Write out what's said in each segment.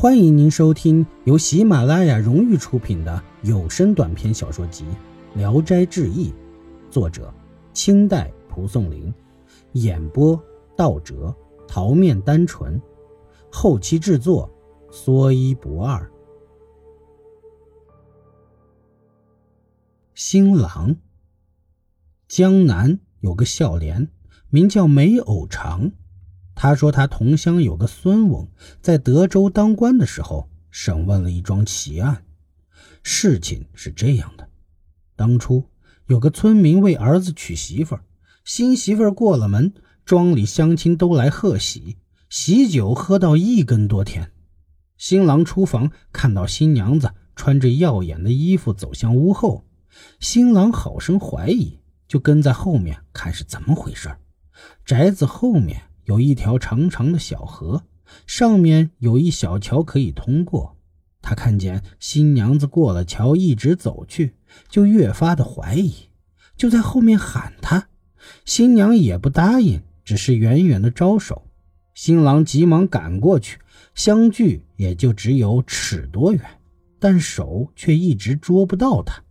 欢迎您收听由喜马拉雅荣誉出品的有声短篇小说集《聊斋志异》，作者清代蒲松龄，演播道哲、桃面单纯，后期制作说一不二。新郎。江南有个孝廉，名叫梅藕长。他说，他同乡有个孙翁，在德州当官的时候，审问了一桩奇案。事情是这样的：当初有个村民为儿子娶媳妇儿，新媳妇儿过了门，庄里乡亲都来贺喜，喜酒喝到一更多天。新郎出房，看到新娘子穿着耀眼的衣服走向屋后，新郎好生怀疑，就跟在后面看是怎么回事。宅子后面。有一条长长的小河，上面有一小桥可以通过。他看见新娘子过了桥，一直走去，就越发的怀疑，就在后面喊他。新娘也不答应，只是远远的招手。新郎急忙赶过去，相距也就只有尺多远，但手却一直捉不到他。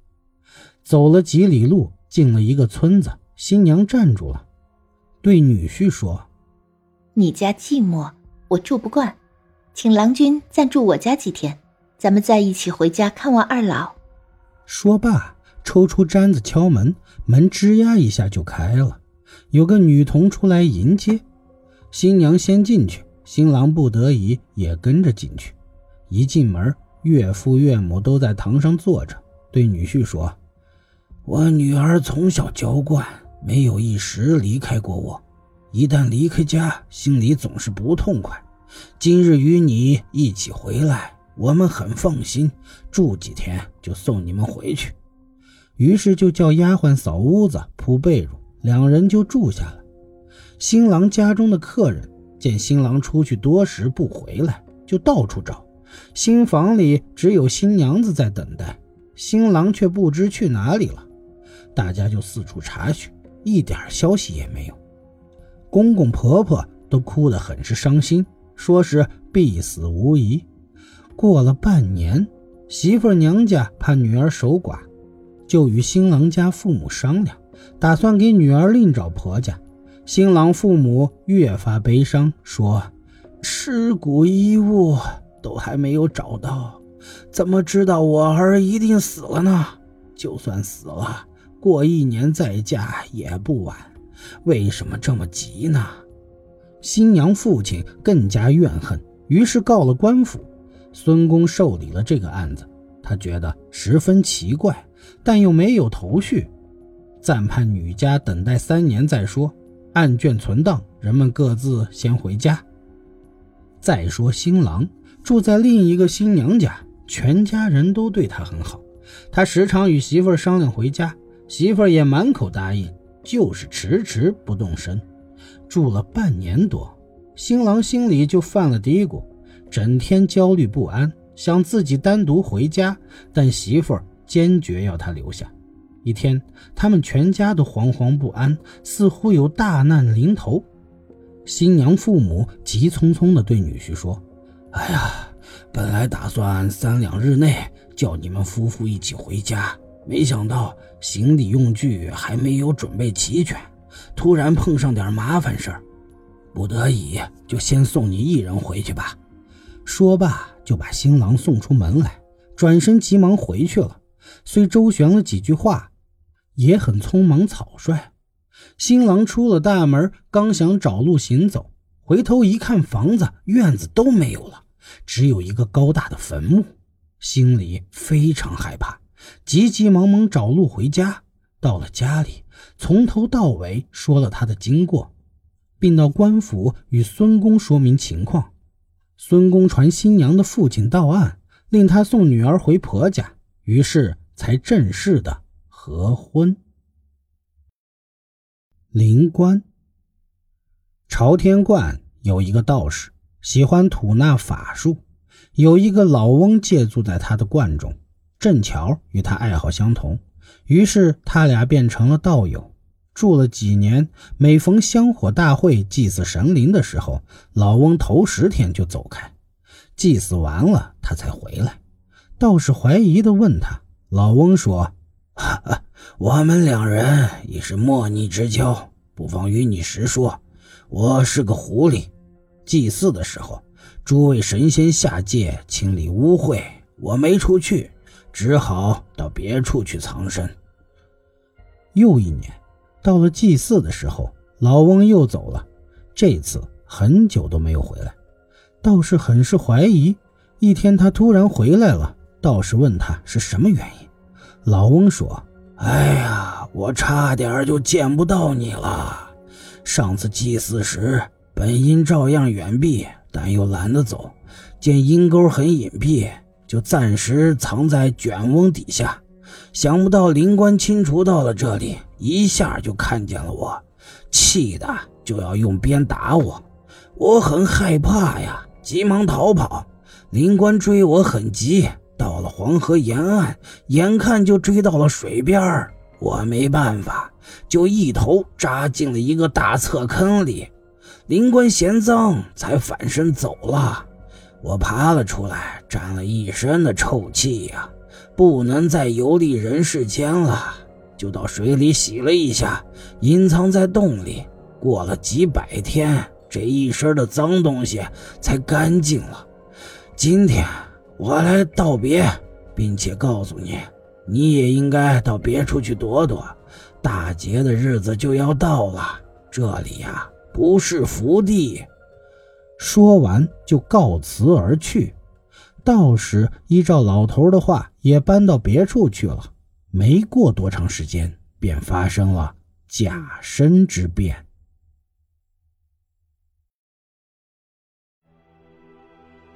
走了几里路，进了一个村子，新娘站住了，对女婿说。你家寂寞，我住不惯，请郎君暂住我家几天，咱们再一起回家看望二老。说罢，抽出簪子敲门，门吱呀一下就开了，有个女童出来迎接。新娘先进去，新郎不得已也跟着进去。一进门，岳父岳母都在堂上坐着，对女婿说：“我女儿从小娇惯，没有一时离开过我。”一旦离开家，心里总是不痛快。今日与你一起回来，我们很放心，住几天就送你们回去。于是就叫丫鬟扫屋子、铺被褥，两人就住下了。新郎家中的客人见新郎出去多时不回来，就到处找。新房里只有新娘子在等待，新郎却不知去哪里了。大家就四处查询，一点消息也没有。公公婆婆都哭得很是伤心，说是必死无疑。过了半年，媳妇娘家怕女儿守寡，就与新郎家父母商量，打算给女儿另找婆家。新郎父母越发悲伤，说：“尸骨衣物都还没有找到，怎么知道我儿一定死了呢？就算死了，过一年再嫁也不晚。”为什么这么急呢？新娘父亲更加怨恨，于是告了官府。孙公受理了这个案子，他觉得十分奇怪，但又没有头绪，暂判女家等待三年再说。案卷存档，人们各自先回家。再说新郎住在另一个新娘家，全家人都对他很好，他时常与媳妇商量回家，媳妇也满口答应。就是迟迟不动身，住了半年多，新郎心里就犯了嘀咕，整天焦虑不安，想自己单独回家，但媳妇儿坚决要他留下。一天，他们全家都惶惶不安，似乎有大难临头。新娘父母急匆匆地对女婿说：“哎呀，本来打算三两日内叫你们夫妇一起回家。”没想到行李用具还没有准备齐全，突然碰上点麻烦事儿，不得已就先送你一人回去吧。说罢，就把新郎送出门来，转身急忙回去了。虽周旋了几句话，也很匆忙草率。新郎出了大门，刚想找路行走，回头一看，房子院子都没有了，只有一个高大的坟墓，心里非常害怕。急急忙忙找路回家，到了家里，从头到尾说了他的经过，并到官府与孙公说明情况。孙公传新娘的父亲到案，令他送女儿回婆家，于是才正式的合婚。灵官朝天观有一个道士，喜欢吐纳法术，有一个老翁借住在他的观中。正巧与他爱好相同，于是他俩变成了道友。住了几年，每逢香火大会、祭祀神灵的时候，老翁头十天就走开。祭祀完了，他才回来。道士怀疑的问他：“老翁说，我们两人已是莫逆之交，不妨与你实说。我是个狐狸，祭祀的时候，诸位神仙下界清理污秽，我没出去，只好到别处去藏身。又一年，到了祭祀的时候，老翁又走了，这次很久都没有回来。道士很是怀疑。一天，他突然回来了。道士问他是什么原因，老翁说：“哎呀，我差点就见不到你了。上次祭祀时，本应照样远避，但又懒得走。见阴沟很隐蔽，就暂时藏在卷翁底下。想不到灵官清除到了这里，一下就看见了我，气的就要用鞭打我。我很害怕呀，急忙逃跑。灵官追我很急。”到了黄河沿岸，眼看就追到了水边我没办法，就一头扎进了一个大侧坑里。灵官嫌脏，才反身走了。我爬了出来，沾了一身的臭气呀，不能再游历人世间了，就到水里洗了一下，隐藏在洞里。过了几百天，这一身的脏东西才干净了。今天。我来道别，并且告诉你，你也应该到别处去躲躲。大劫的日子就要到了，这里呀不是福地。说完就告辞而去。道士依照老头的话，也搬到别处去了。没过多长时间，便发生了假身之变。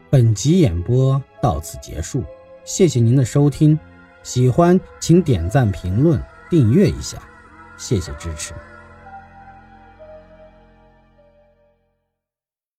本集演播到此结束，谢谢您的收听，喜欢请点赞、评论、订阅一下，谢谢支持。